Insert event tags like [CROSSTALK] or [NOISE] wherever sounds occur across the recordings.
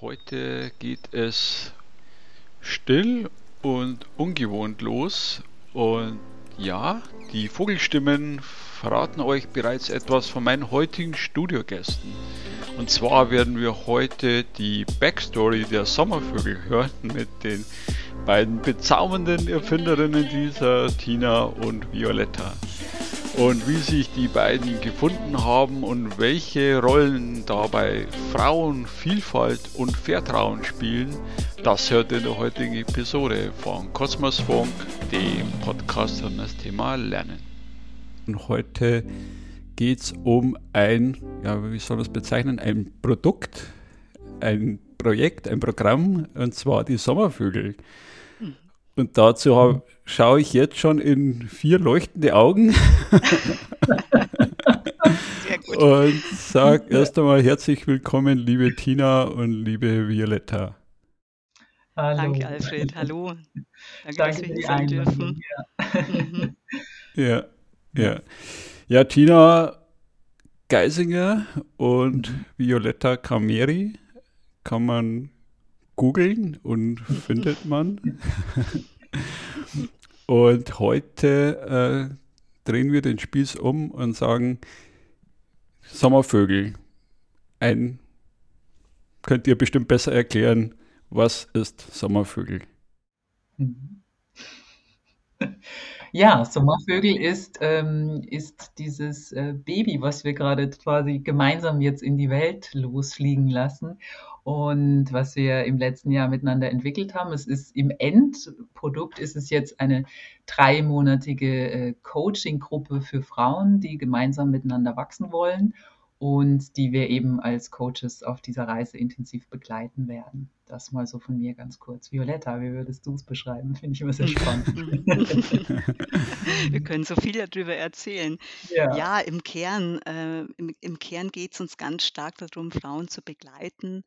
Heute geht es still und ungewohnt los. Und ja, die Vogelstimmen verraten euch bereits etwas von meinen heutigen Studiogästen. Und zwar werden wir heute die Backstory der Sommervögel hören [LAUGHS] mit den beiden bezaubernden Erfinderinnen dieser, Tina und Violetta und wie sich die beiden gefunden haben und welche Rollen dabei Frauen, Vielfalt und Vertrauen spielen, das hört in der heutigen Episode von Kosmos Funk, dem Podcast um das Thema Lernen. Und heute geht es um ein, ja, wie soll man es bezeichnen, ein Produkt, ein Projekt, ein Programm, und zwar die Sommervögel. Und dazu habe schaue ich jetzt schon in vier leuchtende Augen und sage erst einmal herzlich willkommen, liebe Tina und liebe Violetta. Hallo. Danke, Alfred. Hallo. Danke, Danke dass wir hier sein dürfen. Ja. ja, ja. Tina Geisinger und Violetta Cameri kann man googeln und findet man. Und heute äh, drehen wir den Spieß um und sagen, Sommervögel. Ein, könnt ihr bestimmt besser erklären, was ist Sommervögel? [LAUGHS] Ja, Sommervögel ist, ähm, ist dieses äh, Baby, was wir gerade quasi gemeinsam jetzt in die Welt losfliegen lassen und was wir im letzten Jahr miteinander entwickelt haben. Es ist im Endprodukt ist es jetzt eine dreimonatige äh, Coaching-Gruppe für Frauen, die gemeinsam miteinander wachsen wollen und die wir eben als Coaches auf dieser Reise intensiv begleiten werden. Das mal so von mir ganz kurz. Violetta, wie würdest du es beschreiben? Finde ich immer sehr spannend. [LAUGHS] wir können so viel darüber erzählen. Ja, ja im Kern, äh, im, im Kern geht es uns ganz stark darum, Frauen zu begleiten,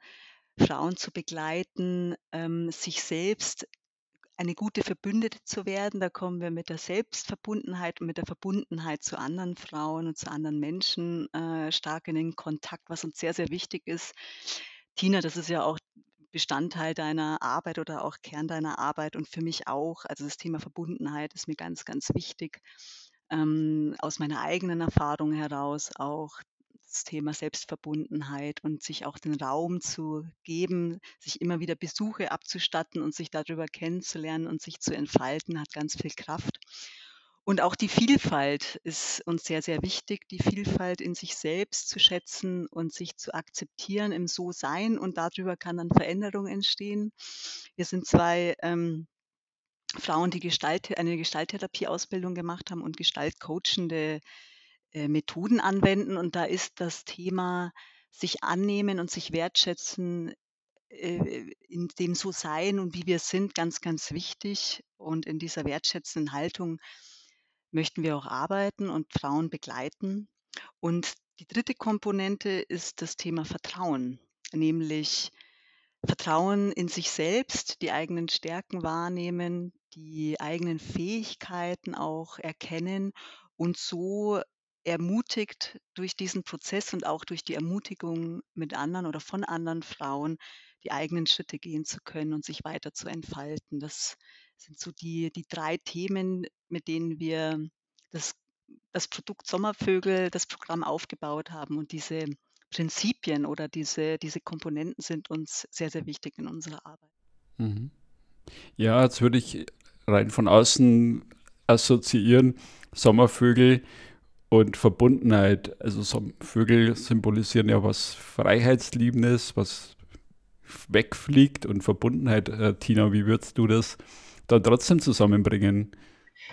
Frauen zu begleiten, ähm, sich selbst eine gute Verbündete zu werden. Da kommen wir mit der Selbstverbundenheit und mit der Verbundenheit zu anderen Frauen und zu anderen Menschen äh, stark in den Kontakt, was uns sehr, sehr wichtig ist. Tina, das ist ja auch Bestandteil deiner Arbeit oder auch Kern deiner Arbeit und für mich auch. Also das Thema Verbundenheit ist mir ganz, ganz wichtig. Ähm, aus meiner eigenen Erfahrung heraus auch das Thema Selbstverbundenheit und sich auch den Raum zu geben, sich immer wieder Besuche abzustatten und sich darüber kennenzulernen und sich zu entfalten, hat ganz viel Kraft. Und auch die Vielfalt ist uns sehr, sehr wichtig, die Vielfalt in sich selbst zu schätzen und sich zu akzeptieren im So-Sein. Und darüber kann dann Veränderung entstehen. Wir sind zwei ähm, Frauen, die Gestalt, eine Gestalttherapie-Ausbildung gemacht haben und Gestaltcoachende äh, Methoden anwenden. Und da ist das Thema sich annehmen und sich wertschätzen äh, in dem so sein und wie wir sind ganz, ganz wichtig. Und in dieser wertschätzenden Haltung möchten wir auch arbeiten und Frauen begleiten. Und die dritte Komponente ist das Thema Vertrauen, nämlich Vertrauen in sich selbst, die eigenen Stärken wahrnehmen, die eigenen Fähigkeiten auch erkennen und so ermutigt durch diesen Prozess und auch durch die Ermutigung mit anderen oder von anderen Frauen, die eigenen Schritte gehen zu können und sich weiter zu entfalten. Das sind so die, die drei Themen, mit denen wir das, das Produkt Sommervögel, das Programm aufgebaut haben. Und diese Prinzipien oder diese, diese Komponenten sind uns sehr, sehr wichtig in unserer Arbeit. Mhm. Ja, jetzt würde ich rein von außen assoziieren, Sommervögel und Verbundenheit. Also so Vögel symbolisieren ja was Freiheitsliebendes, was wegfliegt und Verbundenheit. Äh, Tina, wie würdest du das dann trotzdem zusammenbringen?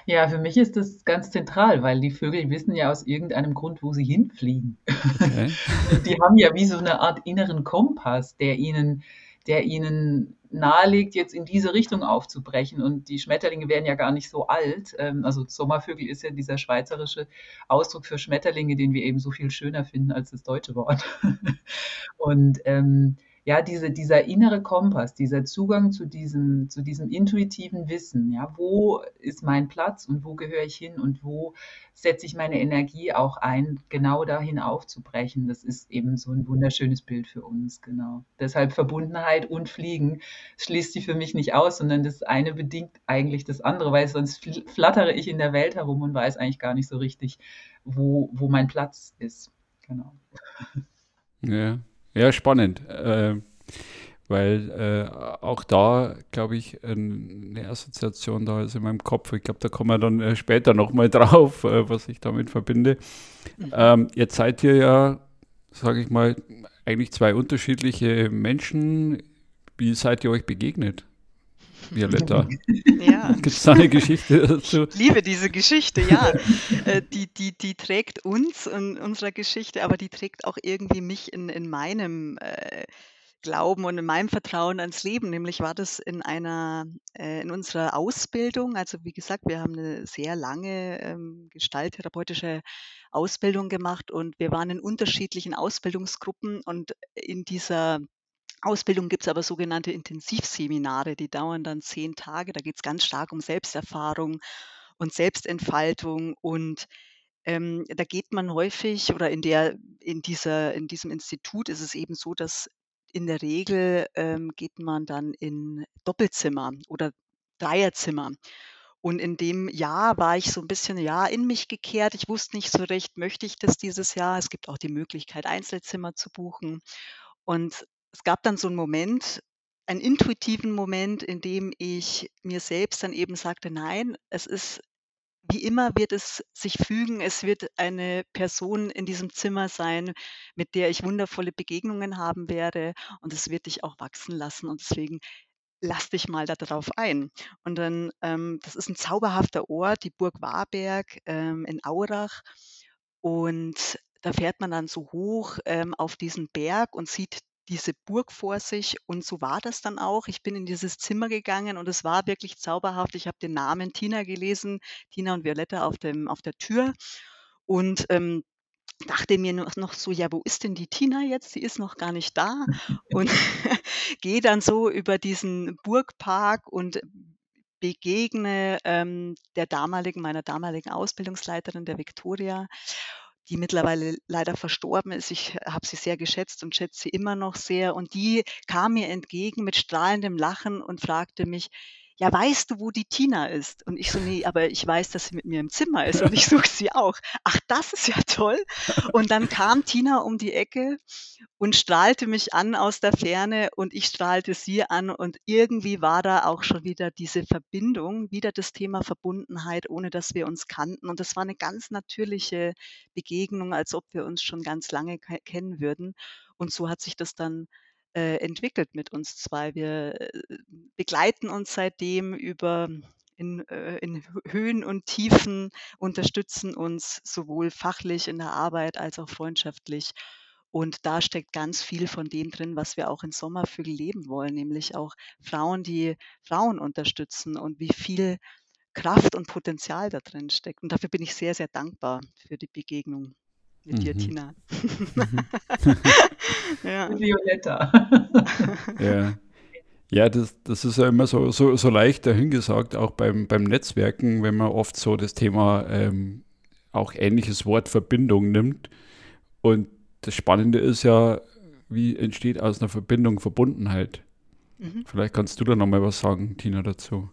Ja, für mich ist das ganz zentral, weil die Vögel wissen ja aus irgendeinem Grund, wo sie hinfliegen. Okay. [LAUGHS] die haben ja wie so eine Art inneren Kompass, der ihnen, der ihnen nahelegt, jetzt in diese Richtung aufzubrechen. Und die Schmetterlinge werden ja gar nicht so alt. Ähm, also Sommervögel ist ja dieser schweizerische Ausdruck für Schmetterlinge, den wir eben so viel schöner finden als das deutsche Wort. [LAUGHS] Und ähm, ja, diese, dieser innere Kompass, dieser Zugang zu diesem, zu diesem intuitiven Wissen, ja, wo ist mein Platz und wo gehöre ich hin und wo setze ich meine Energie auch ein, genau dahin aufzubrechen. Das ist eben so ein wunderschönes Bild für uns, genau. Deshalb Verbundenheit und Fliegen schließt sie für mich nicht aus, sondern das eine bedingt eigentlich das andere, weil sonst flattere ich in der Welt herum und weiß eigentlich gar nicht so richtig, wo, wo mein Platz ist. Genau. Ja, ja spannend. Äh, weil äh, auch da, glaube ich, eine Assoziation da ist in meinem Kopf. Ich glaube, da kommen wir dann äh, später nochmal [LAUGHS] drauf, äh, was ich damit verbinde. Ähm, jetzt seid ihr ja, sage ich mal, eigentlich zwei unterschiedliche Menschen. Wie seid ihr euch begegnet? Violetta. [LAUGHS] Ja. [LAUGHS] Gibt es da eine Geschichte dazu? Ich liebe diese Geschichte, ja. [LAUGHS] Äh, die, die, die trägt uns in unserer Geschichte, aber die trägt auch irgendwie mich in, in meinem äh, Glauben und in meinem Vertrauen ans Leben. Nämlich war das in einer, äh, in unserer Ausbildung. Also wie gesagt, wir haben eine sehr lange ähm, gestalttherapeutische Ausbildung gemacht und wir waren in unterschiedlichen Ausbildungsgruppen und in dieser Ausbildung gibt es aber sogenannte Intensivseminare, die dauern dann zehn Tage. Da geht es ganz stark um Selbsterfahrung und Selbstentfaltung und ähm, da geht man häufig oder in der in dieser in diesem Institut ist es eben so, dass in der Regel ähm, geht man dann in Doppelzimmer oder Dreierzimmer. Und in dem Jahr war ich so ein bisschen, ja, in mich gekehrt. Ich wusste nicht so recht, möchte ich das dieses Jahr? Es gibt auch die Möglichkeit, Einzelzimmer zu buchen. Und es gab dann so einen Moment, einen intuitiven Moment, in dem ich mir selbst dann eben sagte: „Nein, es ist wie immer wird es sich fügen. Es wird eine Person in diesem Zimmer sein, mit der ich wundervolle Begegnungen haben werde und es wird dich auch wachsen lassen und deswegen lass dich mal da drauf ein.“ Und dann ähm, das ist ein zauberhafter Ort, die Burg Warberg, ähm, in Aurach und da fährt man dann so hoch, ähm, auf diesen Berg und sieht diese Burg vor sich und so war das dann auch. Ich bin in dieses Zimmer gegangen und es war wirklich zauberhaft. Ich habe den Namen Tina gelesen, Tina und Violetta auf dem auf der Tür und, ähm, dachte mir noch so: „Ja, wo ist denn die Tina jetzt? Sie ist noch gar nicht da.“ [LAUGHS] Und [LAUGHS] gehe dann so über diesen Burgpark und begegne, ähm, der damaligen meiner damaligen Ausbildungsleiterin, der Viktoria die mittlerweile leider verstorben ist. Ich habe sie sehr geschätzt und schätze sie immer noch sehr. Und die kam mir entgegen mit strahlendem Lachen und fragte mich, ja, weißt du, wo die Tina ist? Und ich so, nee, aber ich weiß, dass sie mit mir im Zimmer ist und ich suche sie auch. Ach, das ist ja toll. Und dann kam Tina um die Ecke und strahlte mich an aus der Ferne und ich strahlte sie an und irgendwie war da auch schon wieder diese Verbindung, wieder das Thema Verbundenheit, ohne dass wir uns kannten. Und das war eine ganz natürliche Begegnung, als ob wir uns schon ganz lange kennen würden. Und so hat sich das dann äh, entwickelt mit uns zwei. Wir äh, begleiten uns seitdem über in, äh, in Höhen und Tiefen, unterstützen uns sowohl fachlich in der Arbeit als auch freundschaftlich. Und da steckt ganz viel von dem drin, was wir auch in Sommervögel leben wollen, nämlich auch Frauen, die Frauen unterstützen und wie viel Kraft und Potenzial da drin steckt. Und dafür bin ich sehr, sehr dankbar für die Begegnung mit mhm. dir, Tina. Mhm. [LAUGHS] ja. Violetta. [LAUGHS] ja. Ja, das, das ist ja immer so, so, so leicht dahingesagt, auch beim, beim Netzwerken, wenn man oft so das Thema ähm, auch ähnliches Wort Verbindung nimmt. Und das Spannende ist ja, wie entsteht aus einer Verbindung Verbundenheit? Mhm. Vielleicht kannst du da nochmal was sagen, Tina, dazu.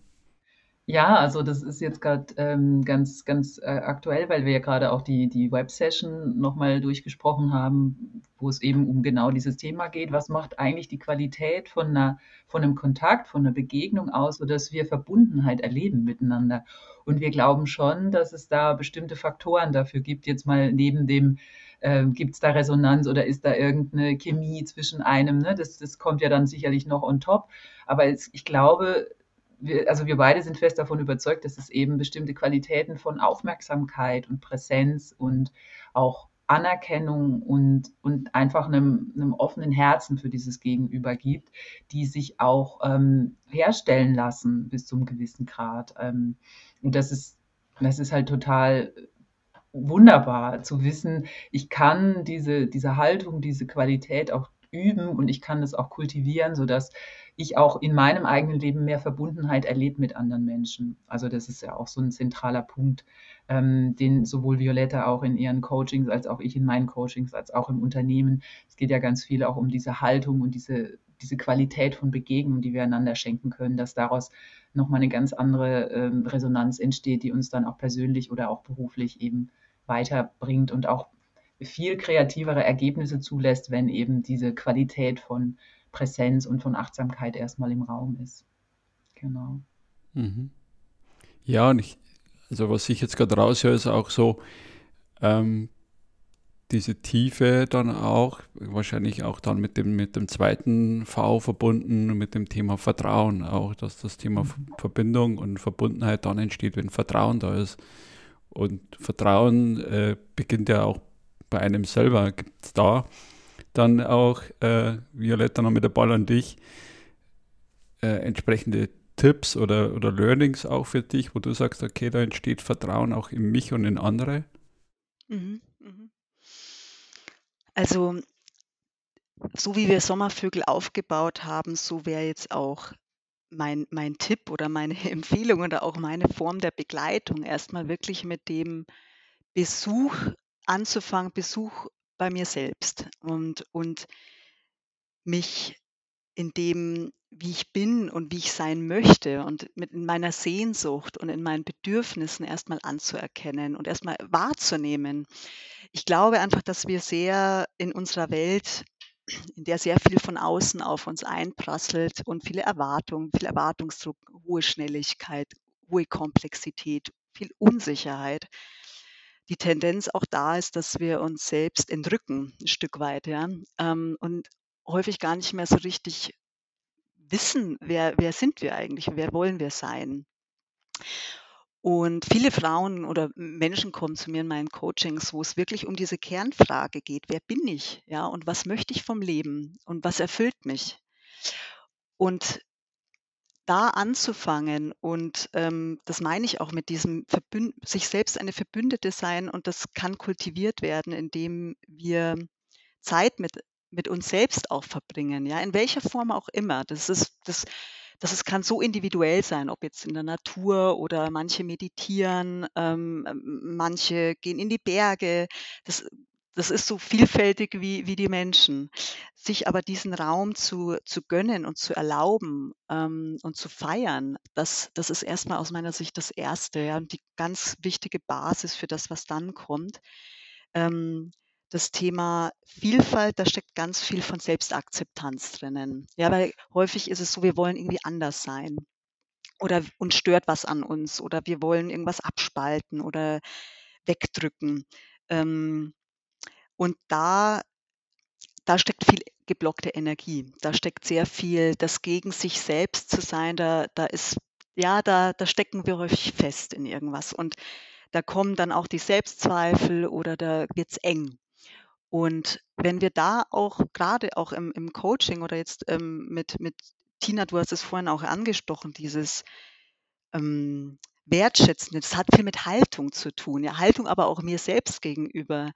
Ja, also das ist jetzt gerade ähm, ganz, ganz äh, aktuell, weil wir ja gerade auch die, die Web-Session nochmal durchgesprochen haben, wo es eben um genau dieses Thema geht. Was macht eigentlich die Qualität von, einer, von einem Kontakt, von einer Begegnung aus, sodass wir Verbundenheit erleben miteinander? Und wir glauben schon, dass es da bestimmte Faktoren dafür gibt, jetzt mal neben dem, äh, gibt es da Resonanz oder ist da irgendeine Chemie zwischen einem? Ne? Das, das kommt ja dann sicherlich noch on top. Aber es, ich glaube, wir, also wir beide sind fest davon überzeugt, dass es eben bestimmte Qualitäten von Aufmerksamkeit und Präsenz und auch Anerkennung und, und einfach einem, einem offenen Herzen für dieses Gegenüber gibt, die sich auch ähm, herstellen lassen bis zum gewissen Grad. Ähm, und das ist, das ist halt total wunderbar zu wissen, ich kann diese, diese Haltung, diese Qualität auch üben und ich kann das auch kultivieren, sodass ich auch in meinem eigenen Leben mehr Verbundenheit erlebe mit anderen Menschen. Also das ist ja auch so ein zentraler Punkt, ähm, den sowohl Violetta auch in ihren Coachings als auch ich in meinen Coachings als auch im Unternehmen. Es geht ja ganz viel auch um diese Haltung und diese diese Qualität von Begegnung, die wir einander schenken können, dass daraus nochmal eine ganz andere ähm, Resonanz entsteht, die uns dann auch persönlich oder auch beruflich eben weiterbringt und auch viel kreativere Ergebnisse zulässt, wenn eben diese Qualität von Präsenz und von Achtsamkeit erstmal im Raum ist. Genau. Mhm. Ja, und ich, also was ich jetzt gerade raushöre, ist auch so, ähm, diese Tiefe dann auch, wahrscheinlich auch dann mit dem, mit dem zweiten V verbunden, mit dem Thema Vertrauen auch, dass das Thema mhm. Verbindung und Verbundenheit dann entsteht, wenn Vertrauen da ist. Und Vertrauen äh, beginnt ja auch bei einem selber. Gibt es da dann auch, äh, Violetta, noch mit der Ball an dich, äh, entsprechende Tipps oder, oder Learnings auch für dich, wo du sagst, okay, da entsteht Vertrauen auch in mich und in andere? Mhm, mhm. Also, so wie wir Sommervögel aufgebaut haben, so wäre jetzt auch mein mein Tipp oder meine [LAUGHS] Empfehlung oder auch meine Form der Begleitung erstmal wirklich mit dem Besuch anzufangen, Besuch bei mir selbst und und mich in dem, wie ich bin und wie ich sein möchte und mit in meiner Sehnsucht und in meinen Bedürfnissen erstmal anzuerkennen und erstmal wahrzunehmen. Ich glaube einfach, dass wir sehr in unserer Welt in der sehr viel von außen auf uns einprasselt und viele Erwartungen, viel Erwartungsdruck, hohe Schnelligkeit, hohe Komplexität, viel Unsicherheit. Die Tendenz auch da ist, dass wir uns selbst entrücken, ein Stück weit, ja, ähm, und häufig gar nicht mehr so richtig wissen, wer, wer sind wir eigentlich, wer wollen wir sein. Und viele Frauen oder Menschen kommen zu mir in meinen Coachings, wo es wirklich um diese Kernfrage geht: „Wer bin ich, ja, und was möchte ich vom Leben und was erfüllt mich?“ Und da anzufangen und, ähm, das meine ich auch mit diesem Verbün sich selbst eine Verbündete sein und das kann kultiviert werden, indem wir Zeit mit mit uns selbst auch verbringen, ja, in welcher Form auch immer. Das ist das das ist, kann so individuell sein, ob jetzt in der Natur oder manche meditieren, ähm, manche gehen in die Berge. Das, das ist so vielfältig wie, wie die Menschen. Sich aber diesen Raum zu, zu gönnen und zu erlauben ähm, und zu feiern, das, das ist erstmal aus meiner Sicht das Erste ja, und die ganz wichtige Basis für das, was dann kommt. Ähm, das Thema Vielfalt, da steckt ganz viel von Selbstakzeptanz drinnen. Ja, weil häufig ist es so, wir wollen irgendwie anders sein oder uns stört was an uns oder wir wollen irgendwas abspalten oder wegdrücken. Ähm, und da, da steckt viel geblockte Energie. Da steckt sehr viel, das gegen sich selbst zu sein, da, da ist, ja, da, da stecken wir häufig fest in irgendwas. Und da kommen dann auch die Selbstzweifel oder da wird es eng. Und wenn wir da auch gerade auch im im Coaching oder jetzt, ähm, mit mit Tina, du hast es vorhin auch angesprochen, dieses, ähm, Wertschätzende, das hat viel mit Haltung zu tun, ja, Haltung aber auch mir selbst gegenüber.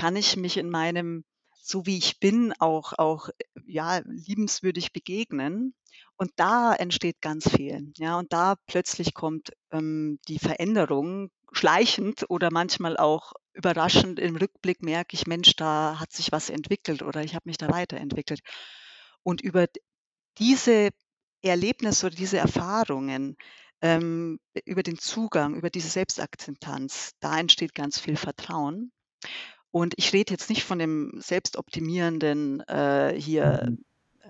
Kann ich mich in meinem so wie ich bin auch auch, ja, liebenswürdig begegnen? Und da entsteht ganz viel, ja, und da plötzlich kommt, ähm, die Veränderung schleichend oder manchmal auch überraschend im Rückblick merke ich, Mensch, da hat sich was entwickelt oder ich habe mich da weiterentwickelt. Und über diese Erlebnisse oder diese Erfahrungen, ähm, über den Zugang, über diese Selbstakzeptanz, da entsteht ganz viel Vertrauen. Und ich rede jetzt nicht von dem selbstoptimierenden äh, hier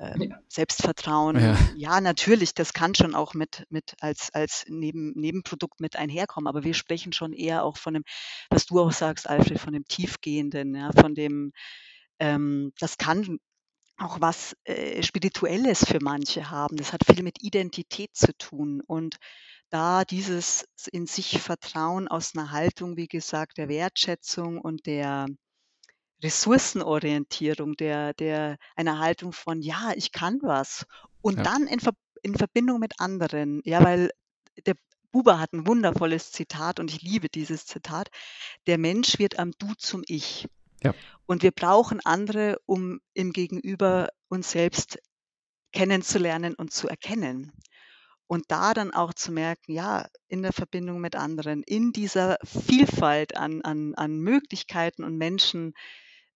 äh, Selbstvertrauen. Ja. ja. natürlich, das kann schon auch mit, mit als, als Neben, Nebenprodukt mit einherkommen, aber wir sprechen schon eher auch von dem, was du auch sagst, Alfred, von dem Tiefgehenden, ja, von dem, ähm, das kann auch was äh, Spirituelles für manche haben. Das hat viel mit Identität zu tun und da dieses in sich Vertrauen aus einer Haltung, wie gesagt, der Wertschätzung und der Ressourcenorientierung, der der einer Haltung von: „Ja, ich kann was.“ Und Ja. dann in Ver in Verbindung mit anderen, ja, weil der Buber hat ein wundervolles Zitat und ich liebe dieses Zitat: „Der Mensch wird am Du zum Ich.“ Ja. Und wir brauchen andere, um im Gegenüber uns selbst kennenzulernen und zu erkennen. Und da dann auch zu merken, ja, in der Verbindung mit anderen, in dieser Vielfalt an, an, an Möglichkeiten und Menschen,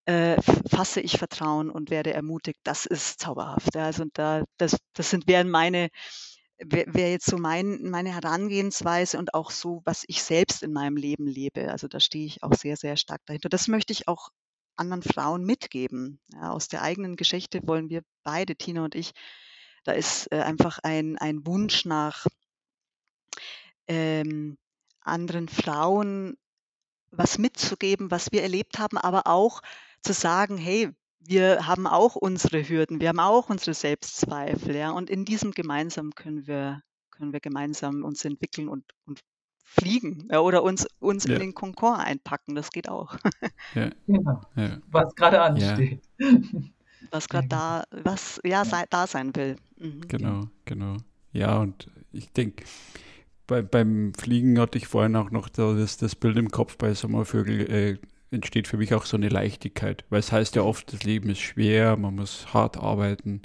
äh, fasse ich Vertrauen und werde ermutigt. Das ist zauberhaft. Also da, das, das sind wären meine, wäre jetzt so mein, meine Herangehensweise und auch so, was ich selbst in meinem Leben lebe. Also da stehe ich auch sehr, sehr stark dahinter. Das möchte ich auch anderen Frauen mitgeben. Ja, aus der eigenen Geschichte wollen wir beide, Tina und ich, da ist äh, einfach ein, ein Wunsch nach ähm, anderen Frauen was mitzugeben, was wir erlebt haben, aber auch zu sagen, hey, wir haben auch unsere Hürden, wir haben auch unsere Selbstzweifel, ja, und in diesem gemeinsam können wir, können wir gemeinsam uns entwickeln und, und fliegen ja, oder uns, uns ja. in den Konkord einpacken, das geht auch. Ja. Genau. Was gerade ansteht. Was gerade da, was ja, sei, da sein will. Mhm. Genau, genau. Ja, und ich denke, bei, beim Fliegen hatte ich vorhin auch noch das, das Bild im Kopf bei Sommervögel, äh, entsteht für mich auch so eine Leichtigkeit, weil es heißt ja oft, das Leben ist schwer, man muss hart arbeiten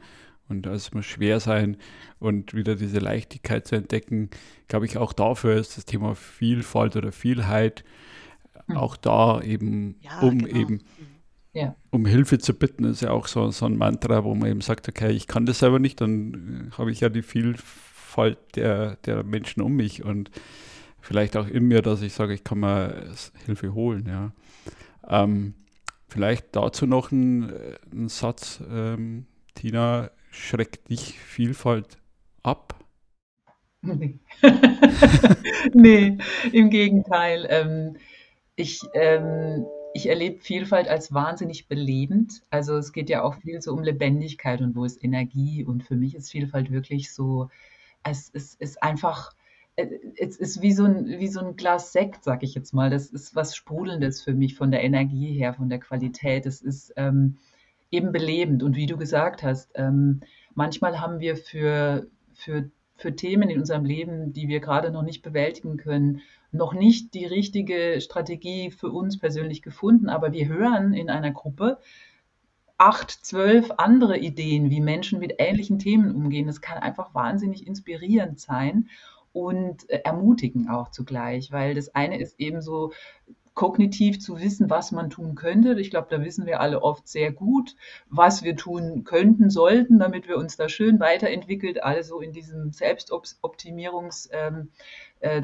und es muss schwer sein und wieder diese Leichtigkeit zu entdecken, glaube ich, auch dafür ist das Thema Vielfalt oder Vielheit hm. auch da eben, ja, um genau. eben ja. um Hilfe zu bitten, ist ja auch so, so ein Mantra, wo man eben sagt, okay, ich kann das selber nicht, dann äh, habe ich ja die Vielfalt der, der Menschen um mich und vielleicht auch in mir, dass ich sage, ich kann mir Hilfe holen, ja. Ähm, vielleicht dazu noch ein, äh, ein Satz, ähm, Tina, schreckt dich Vielfalt ab? Nee, [LAUGHS] nee im Gegenteil. Ähm, ich, ähm, ich erlebe Vielfalt als wahnsinnig belebend. Also es geht ja auch viel so um Lebendigkeit und wo ist Energie. Und für mich ist Vielfalt wirklich so, es ist, ist einfach äh, es ist wie so ein, wie so ein Glas Sekt, sag ich jetzt mal. Das ist was Sprudelndes für mich von der Energie her, von der Qualität. Es ist ähm, eben belebend. Und wie du gesagt hast, ähm, manchmal haben wir für, für, für Themen in unserem Leben, die wir gerade noch nicht bewältigen können, noch nicht die richtige Strategie für uns persönlich gefunden. Aber wir hören in einer Gruppe, acht, zwölf andere Ideen, wie Menschen mit ähnlichen Themen umgehen. Das kann einfach wahnsinnig inspirierend sein und äh, ermutigen auch zugleich, weil das eine ist eben so kognitiv zu wissen, was man tun könnte. Ich glaube, da wissen wir alle oft sehr gut, was wir tun könnten, sollten, damit wir uns da schön weiterentwickelt, also in diesem Selbstoptimierungs ähm, äh,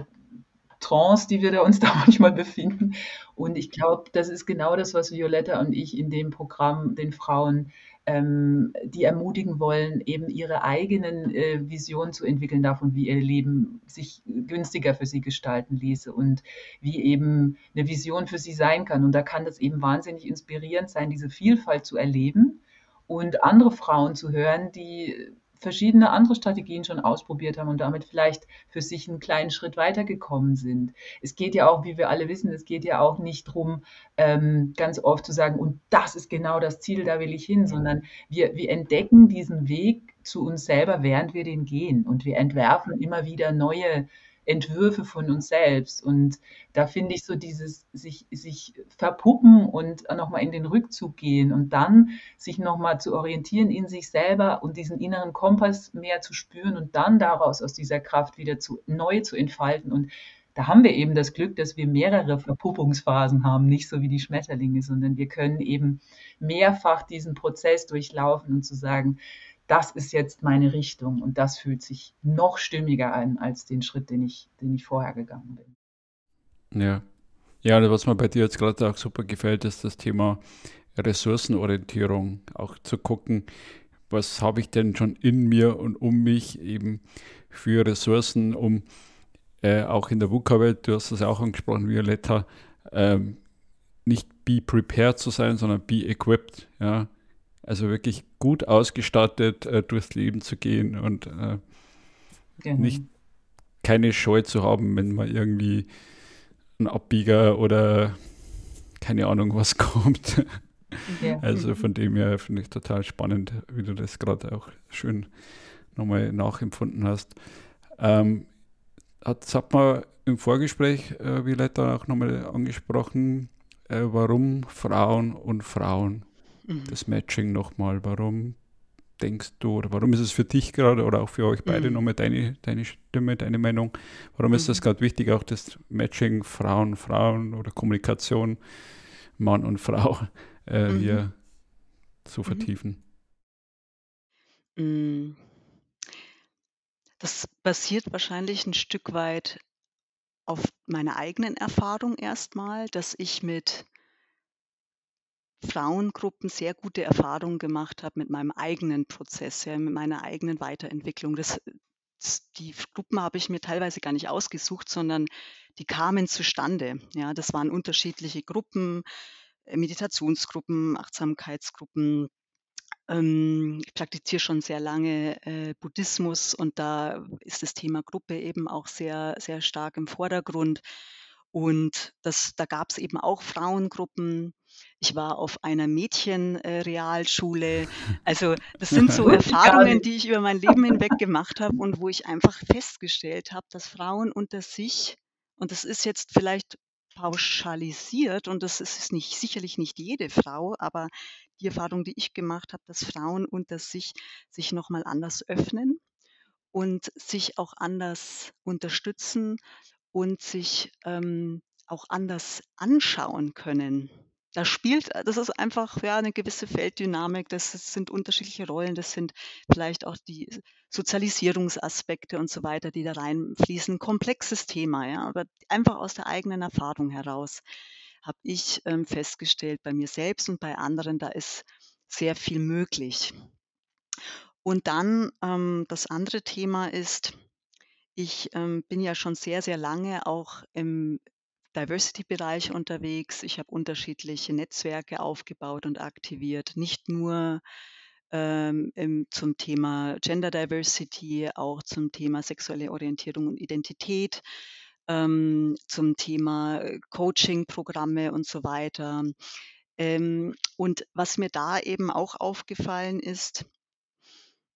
Trance, die wir da uns [LAUGHS] da manchmal befinden. Und ich glaube, das ist genau das, was Violetta und ich in dem Programm den Frauen ähm, die ermutigen wollen, eben ihre eigenen äh, Visionen zu entwickeln davon, wie ihr Leben sich günstiger für sie gestalten ließe und wie eben eine Vision für sie sein kann. Und da kann das eben wahnsinnig inspirierend sein, diese Vielfalt zu erleben und andere Frauen zu hören, die verschiedene andere Strategien schon ausprobiert haben und damit vielleicht für sich einen kleinen Schritt weitergekommen sind. Es geht ja auch, wie wir alle wissen, es geht ja auch nicht darum, ähm, ganz oft zu sagen, und das ist genau das Ziel, da will ich hin, sondern wir, wir entdecken diesen Weg zu uns selber, während wir den gehen und wir entwerfen immer wieder neue Entwürfe von uns selbst. Und da finde ich so dieses sich, sich verpuppen und nochmal in den Rückzug gehen und dann sich nochmal zu orientieren in sich selber und diesen inneren Kompass mehr zu spüren und dann daraus aus dieser Kraft wieder zu, neu zu entfalten. Und da haben wir eben das Glück, dass wir mehrere Verpuppungsphasen haben, nicht so wie die Schmetterlinge, sondern wir können eben mehrfach diesen Prozess durchlaufen und zu sagen, das ist jetzt meine Richtung und das fühlt sich noch stimmiger an als den Schritt, den ich, den ich vorher gegangen bin. Ja. Ja, was mir bei dir jetzt gerade auch super gefällt, ist das Thema Ressourcenorientierung. Auch zu gucken, was habe ich denn schon in mir und um mich eben für Ressourcen, um äh, auch in der VUCA-Welt, du hast es auch angesprochen, Violetta, ähm, nicht be prepared zu sein, sondern be equipped. Ja? Also wirklich gut ausgestattet äh, durchs Leben zu gehen und äh, genau. nicht keine Scheu zu haben, wenn mal irgendwie ein Abbieger oder keine Ahnung was [LAUGHS] kommt. Ja. Also von dem her finde ich total spannend, wie du das gerade auch schön nochmal nachempfunden hast. Ähm, hat, hat man im Vorgespräch, äh, Violetta, auch nochmal angesprochen, äh, warum Frauen und Frauen? Mhm. Das Matching nochmal, warum denkst du oder warum ist es für dich gerade oder auch für euch beide mhm. nochmal deine, deine Stimme, deine Meinung? Warum mhm. ist das gerade wichtig, auch das Matching Frauen, Frauen oder Kommunikation Mann und Frau [LAUGHS] äh, mhm. hier zu mhm. vertiefen? Mm. Das basiert wahrscheinlich ein Stück weit auf meiner eigenen Erfahrung erstmal, dass ich mit Frauengruppen sehr gute Erfahrungen gemacht habe mit meinem eigenen Prozess, ja, mit meiner eigenen Weiterentwicklung. Das die Gruppen habe ich mir teilweise gar nicht ausgesucht, sondern die kamen zustande. Ja, das waren unterschiedliche Gruppen, äh, Meditationsgruppen, Achtsamkeitsgruppen, ähm, ich praktiziere schon sehr lange äh, Buddhismus und da ist das Thema Gruppe eben auch sehr, sehr stark im Vordergrund. Und das, da gab es eben auch Frauengruppen. Ich war auf einer Mädchenrealschule. Äh, also das sind so [LAUGHS] Erfahrungen, die ich über mein Leben hinweg gemacht habe und wo ich einfach festgestellt habe, dass Frauen unter sich, und das ist jetzt vielleicht pauschalisiert und das ist nicht, sicherlich nicht jede Frau, aber die Erfahrung, die ich gemacht habe, dass Frauen unter sich sich nochmal anders öffnen und sich auch anders unterstützen und sich ähm, auch anders anschauen können. Da spielt, das ist einfach ja eine gewisse Felddynamik, das sind unterschiedliche Rollen, das sind vielleicht auch die Sozialisierungsaspekte und so weiter, die da reinfließen. Komplexes Thema, ja, aber einfach aus der eigenen Erfahrung heraus habe ich ähm, festgestellt bei mir selbst und bei anderen, da ist sehr viel möglich. Und dann ähm, das andere Thema ist, ich ähm, bin ja schon sehr, sehr lange auch im Diversity-Bereich unterwegs. Ich habe unterschiedliche Netzwerke aufgebaut und aktiviert, nicht nur ähm, im, zum Thema Gender Diversity, auch zum Thema sexuelle Orientierung und Identität ähm, zum Thema äh, Coaching-Programme und so weiter. Ähm, und was mir da eben auch aufgefallen ist,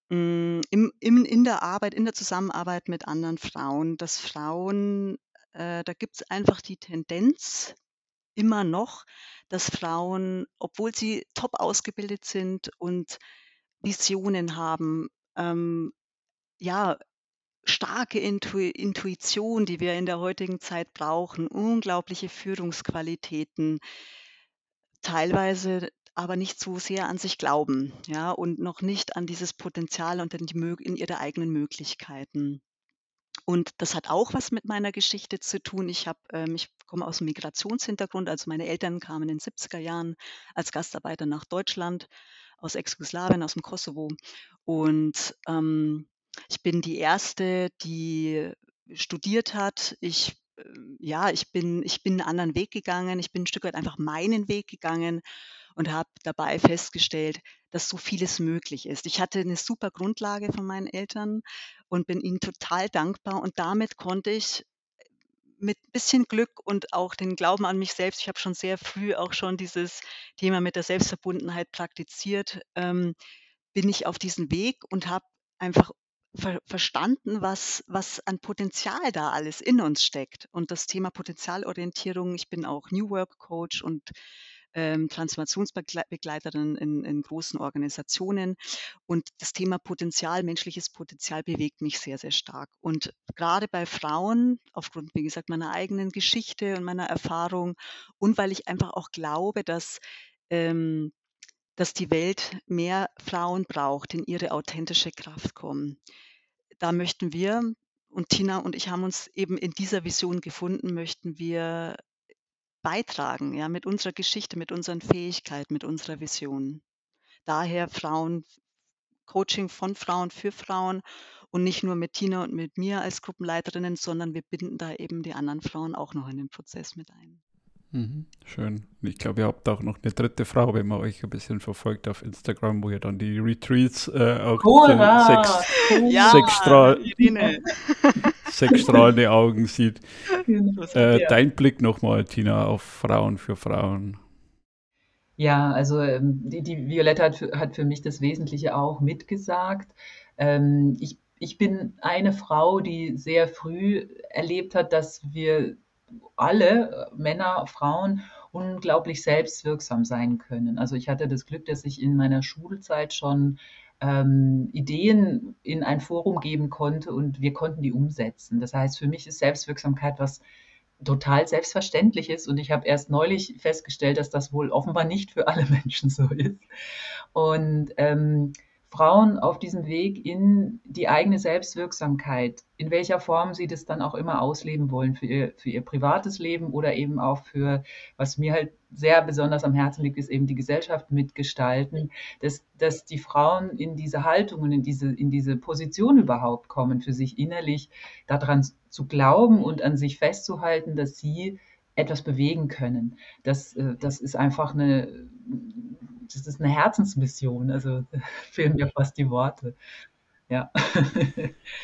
im, im, in der Arbeit, in der Zusammenarbeit mit anderen Frauen, dass Frauen, äh, da gibt es einfach die Tendenz immer noch, dass Frauen, obwohl sie top ausgebildet sind und Visionen haben, ähm, ja, starke Intu Intuition, die wir in der heutigen Zeit brauchen, unglaubliche Führungsqualitäten, teilweise aber nicht so sehr an sich glauben, ja, und noch nicht an dieses Potenzial und in, die, in ihre eigenen Möglichkeiten. Und das hat auch was mit meiner Geschichte zu tun. Ich ähm, ich komme aus dem Migrationshintergrund, also meine Eltern kamen in den 70er Jahren als Gastarbeiter nach Deutschland aus Ex-Jugoslawien, aus dem Kosovo. Und ähm, ich bin die erste, die studiert hat. Ich ähm, ja, ich bin ich bin 'n anderen Weg gegangen. Ich bin ein Stück weit einfach meinen Weg gegangen und habe dabei festgestellt, dass so vieles möglich ist. Ich hatte eine super Grundlage von meinen Eltern und bin ihnen total dankbar und damit konnte ich mit ein bisschen Glück und auch den Glauben an mich selbst ich habe schon sehr früh auch schon dieses Thema mit der Selbstverbundenheit praktiziert, ähm, bin ich auf diesen Weg und habe einfach ver verstanden, was was an Potenzial da alles in uns steckt. Und das Thema Potenzialorientierung ich bin auch New Work Coach und, ähm, Transformationsbegleiterin in in großen Organisationen. Und das Thema Potenzial, menschliches Potenzial bewegt mich sehr, sehr stark. Und gerade bei Frauen, aufgrund, wie gesagt, meiner eigenen Geschichte und meiner Erfahrung und weil ich einfach auch glaube, dass, ähm dass die Welt mehr Frauen braucht, in ihre authentische Kraft kommen. Da möchten wir und Tina und ich haben uns eben in dieser Vision gefunden, möchten wir beitragen, ja, mit unserer Geschichte, mit unseren Fähigkeiten, mit unserer Vision. Daher Frauen Coaching von Frauen für Frauen und nicht nur mit Tina und mit mir als Gruppenleiterinnen, sondern wir binden da eben die anderen Frauen auch noch in den Prozess mit ein. Mhm, schön. Ich glaube, ihr habt auch noch eine dritte Frau, wenn man euch ein bisschen verfolgt auf Instagram, wo ihr dann die Retreats äh, auch Hurra! sechs, ja, sechs, Strahl, [LAUGHS] sechs strahlende Augen sieht. Äh, dein Blick nochmal, Tina, auf Frauen für Frauen. Ja, also ähm, die, die Violetta hat für, hat für mich das Wesentliche auch mitgesagt. Ähm, ich, ich bin eine Frau, die sehr früh erlebt hat, dass wir alle, Männer, Frauen, unglaublich selbstwirksam sein können. Also ich hatte das Glück, dass ich in meiner Schulzeit schon ähm, Ideen in ein Forum geben konnte und wir konnten die umsetzen. Das heißt, für mich ist Selbstwirksamkeit was total selbstverständlich ist und ich habe erst neulich festgestellt, dass das wohl offenbar nicht für alle [LAUGHS] Menschen so ist. Und ähm, Frauen auf diesem Weg in die eigene Selbstwirksamkeit, in welcher Form sie das dann auch immer ausleben wollen, für ihr, für ihr privates Leben oder eben auch für, was mir halt sehr besonders am Herzen liegt, ist eben die Gesellschaft mitgestalten, dass, dass die Frauen in diese Haltung und in diese, in diese Position überhaupt kommen, für sich innerlich daran zu glauben und an sich festzuhalten, dass sie etwas bewegen können. Das, äh, das ist einfach eine, das ist eine Herzensmission. Also [LAUGHS] fehlen mir fast die Worte. Ja.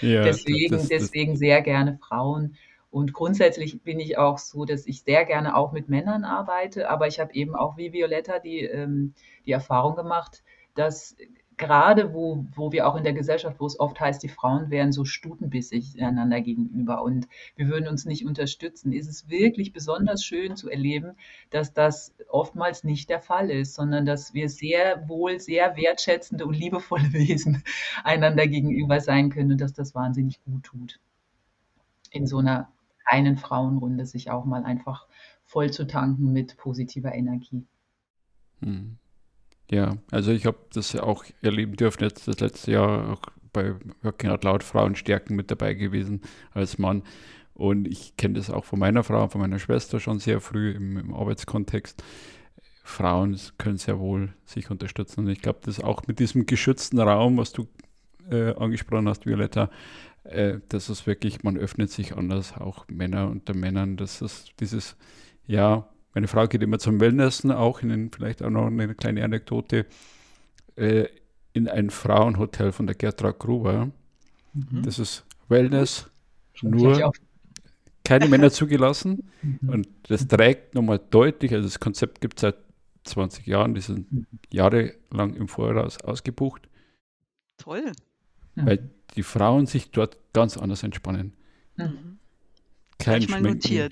ja deswegen, das, das, deswegen sehr gerne Frauen. Und grundsätzlich bin ich auch so, dass ich sehr gerne auch mit Männern arbeite, aber ich habe eben auch wie Violetta die, ähm, die Erfahrung gemacht, dass gerade wo, wo wir auch in der Gesellschaft, wo es oft heißt, die Frauen wären so stutenbissig einander gegenüber und wir würden uns nicht unterstützen, ist es wirklich besonders schön zu erleben, dass das oftmals nicht der Fall ist, sondern dass wir sehr wohl sehr wertschätzende und liebevolle [LAUGHS] Wesen einander gegenüber sein können und dass das wahnsinnig gut tut. In so einer kleinen Frauenrunde sich auch mal einfach voll zu tanken mit positiver Energie. Hm. Ja, also ich habe das auch erleben dürfen, jetzt das letzte Jahr auch bei Working Out Loud Frauenstärken mit dabei gewesen als Mann. Und ich kenne das auch von meiner Frau, von meiner Schwester schon sehr früh im, im Arbeitskontext. Frauen können sehr wohl sich unterstützen. Und ich glaube, das auch mit diesem geschützten Raum, was du äh, angesprochen hast, Violetta, äh, das ist wirklich, man öffnet sich anders, auch Männer unter Männern. Das ist dieses, ja, meine Frau geht immer zum Wellnessen, auch in den, vielleicht auch noch eine kleine Anekdote, äh, in ein Frauenhotel von der Gertrud Gruber. Mhm. Das ist Wellness, nur keine Männer zugelassen. Mhm. Und das trägt nochmal deutlich, also das Konzept gibt es seit 20 Jahren, die sind mhm. jahrelang im Voraus ausgebucht. Toll. Weil die Frauen sich dort ganz anders entspannen. Mhm. Kein Schminken,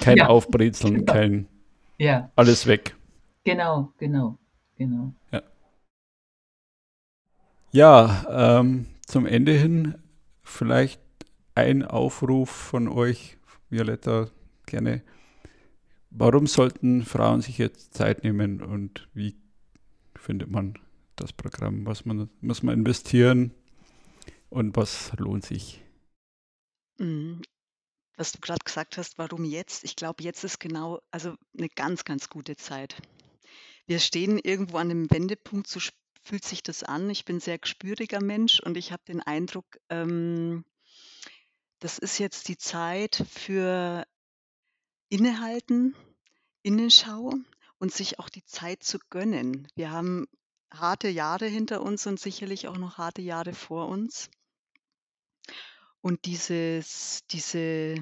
kein ja. Aufbrezeln, genau. kein ja. Alles weg. Genau, genau, genau. Ja, ja ähm, zum Ende hin vielleicht ein Aufruf von euch, Violetta, gerne. Warum sollten Frauen sich jetzt Zeit nehmen und wie findet man das Programm? Was man, muss man investieren und was lohnt sich? Was du gerade gesagt hast, warum jetzt? Ich glaube, jetzt ist genau also eine ganz, ganz gute Zeit. Wir stehen irgendwo an einem Wendepunkt, so fühlt sich das an. Ich bin sehr gespüriger Mensch und ich habe den Eindruck, ähm, das ist jetzt die Zeit für Innehalten, Innenschau und sich auch die Zeit zu gönnen. Wir haben harte Jahre hinter uns und sicherlich auch noch harte Jahre vor uns. Und dieses diese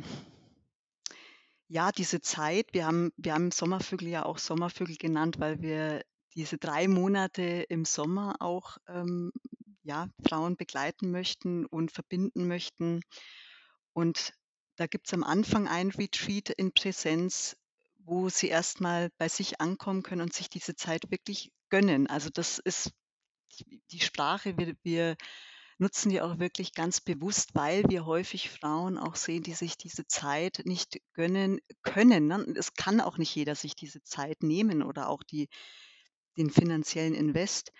ja, diese Zeit wir haben wir haben Sommervögel ja auch Sommervögel genannt, weil wir diese drei Monate im Sommer auch, ähm, ja, Frauen begleiten möchten und verbinden möchten. Und da gibt es am Anfang ein Retreat in Präsenz, wo sie erstmal bei sich ankommen können und sich diese Zeit wirklich gönnen. Also, das ist die Sprache. Wir wir nutzen die auch wirklich ganz bewusst, weil wir häufig Frauen auch sehen, die sich diese Zeit nicht gönnen können. Ne? Es kann auch nicht jeder sich diese Zeit nehmen oder auch die, den finanziellen Invest.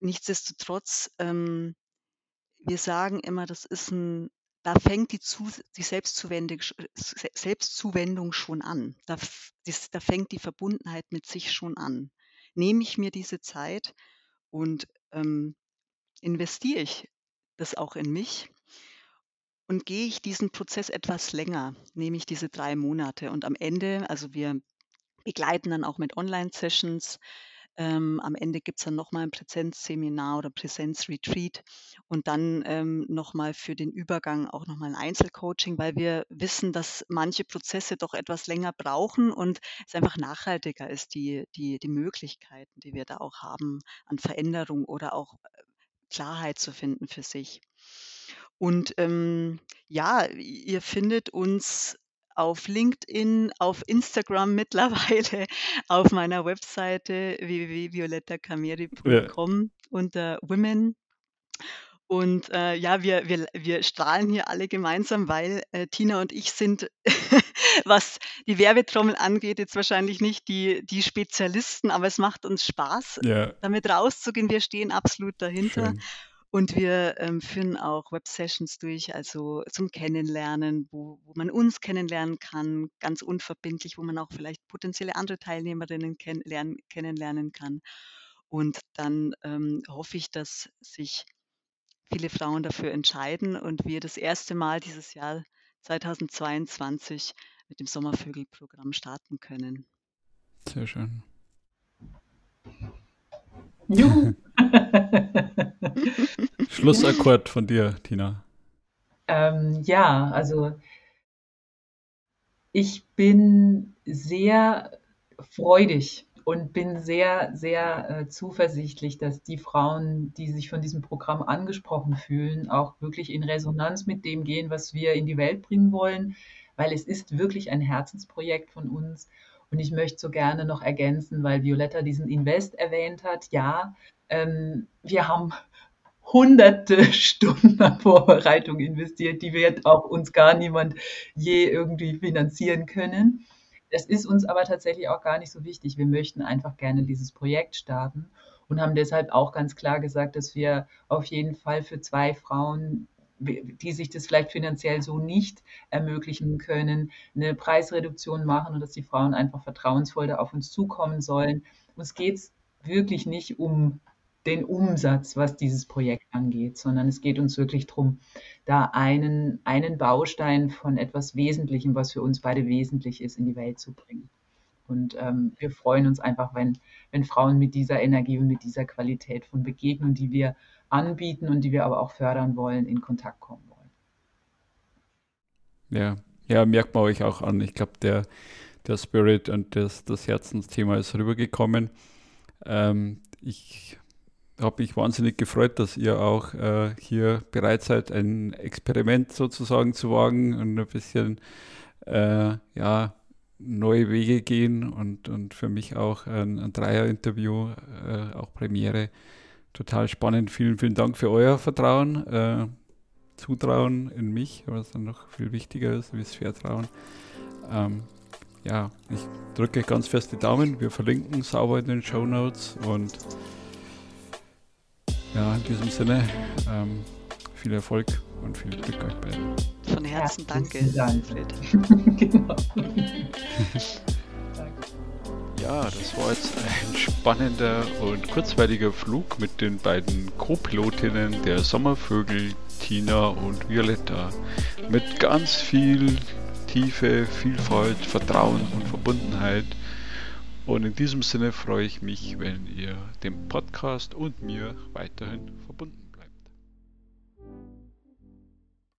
Nichtsdestotrotz, ähm, wir sagen immer, das ist ein, da fängt die, Zu, die Selbstzuwendung, Selbstzuwendung schon an. Da, das, da fängt die Verbundenheit mit sich schon an. Nehme ich mir diese Zeit und ähm, investiere ich das auch in mich und gehe ich diesen Prozess etwas länger, nehme ich diese drei Monate und am Ende, also wir begleiten dann auch mit Online-Sessions. Ähm, am Ende gibt es dann nochmal ein Präsenzseminar oder Präsenzretreat und dann ähm, nochmal für den Übergang auch nochmal ein Einzelcoaching, weil wir wissen, dass manche Prozesse doch etwas länger brauchen und es einfach nachhaltiger ist, die, die, die Möglichkeiten, die wir da auch haben an Veränderung oder auch Klarheit zu finden für sich. Und ähm, ja, ihr findet uns auf LinkedIn, auf Instagram [LAUGHS] mittlerweile, auf meiner Webseite www.violettakameri.com ja. unter Women und äh, ja, wir, wir, wir strahlen hier alle gemeinsam, weil äh, Tina und ich sind, [LAUGHS] was die Werbetrommel angeht, jetzt wahrscheinlich nicht die, die Spezialisten, aber es macht uns Spaß, ja. damit rauszugehen. Wir stehen absolut dahinter. Schön. Und wir ähm, führen auch Web-Sessions durch, also zum Kennenlernen, wo, wo man uns kennenlernen kann, ganz unverbindlich, wo man auch vielleicht potenzielle andere Teilnehmerinnen kenn kennenlernen kann. Und dann ähm, hoffe ich, dass sich viele Frauen dafür entscheiden und wir das erste Mal dieses Jahr 2022 mit dem Sommervögelprogramm starten können. Sehr schön. Juhu. [LAUGHS] Schlussakkord von dir, Tina. Ähm, ja, also ich bin sehr freudig und bin sehr, sehr äh, zuversichtlich, dass die Frauen, die sich von diesem Programm angesprochen fühlen, auch wirklich in Resonanz mit dem gehen, was wir in die Welt bringen wollen, weil es ist wirklich ein Herzensprojekt von uns. Und ich möchte so gerne noch ergänzen, weil Violetta diesen Invest erwähnt hat. Ja, ähm, wir haben hunderte [LAUGHS] Stunden Vorbereitung investiert, die wird auch uns gar niemand je irgendwie finanzieren können. Das ist uns aber tatsächlich auch gar nicht so wichtig. Wir möchten einfach gerne dieses Projekt starten und haben deshalb auch ganz klar gesagt, dass wir auf jeden Fall für zwei Frauen die sich das vielleicht finanziell so nicht ermöglichen können, eine Preisreduktion machen und dass die Frauen einfach vertrauensvoll da auf uns zukommen sollen. Uns geht es wirklich nicht um den Umsatz, was dieses Projekt angeht, sondern es geht uns wirklich darum, da einen, einen Baustein von etwas Wesentlichem, was für uns beide wesentlich ist, in die Welt zu bringen. Und ähm, wir freuen uns einfach, wenn, wenn Frauen mit dieser Energie und mit dieser Qualität von Begegnung, die wir anbieten und die wir aber auch fördern wollen, in Kontakt kommen wollen. Ja, ja, merkt man euch auch an. Ich glaube, der, der Spirit und das, das Herzensthema ist rübergekommen. Ähm, ich habe mich wahnsinnig gefreut, dass ihr auch äh, hier bereit seid, ein Experiment sozusagen zu wagen und ein bisschen äh, ja, neue Wege gehen und, und für mich auch ein, ein Dreier-Interview, äh, auch Premiere. Total spannend. Vielen, vielen Dank für euer Vertrauen, äh, Zutrauen in mich, was dann noch viel wichtiger ist, wie das Vertrauen. Ähm, ja, ich drücke ganz fest die Daumen. Wir verlinken sauber in den Show Notes und ja, in diesem Sinne, ähm, viel Erfolg und viel Glück euch beiden. Von Herzen ja, danke, Alfred. [LAUGHS] genau. ja, das war jetzt ein spannender und kurzweiliger Flug mit den beiden Co-Pilotinnen der Sommervögel, Tina und Violetta. Mit ganz viel Tiefe, Vielfalt, Vertrauen und Verbundenheit und in diesem Sinne freue ich mich, wenn ihr dem Podcast und mir weiterhin verbunden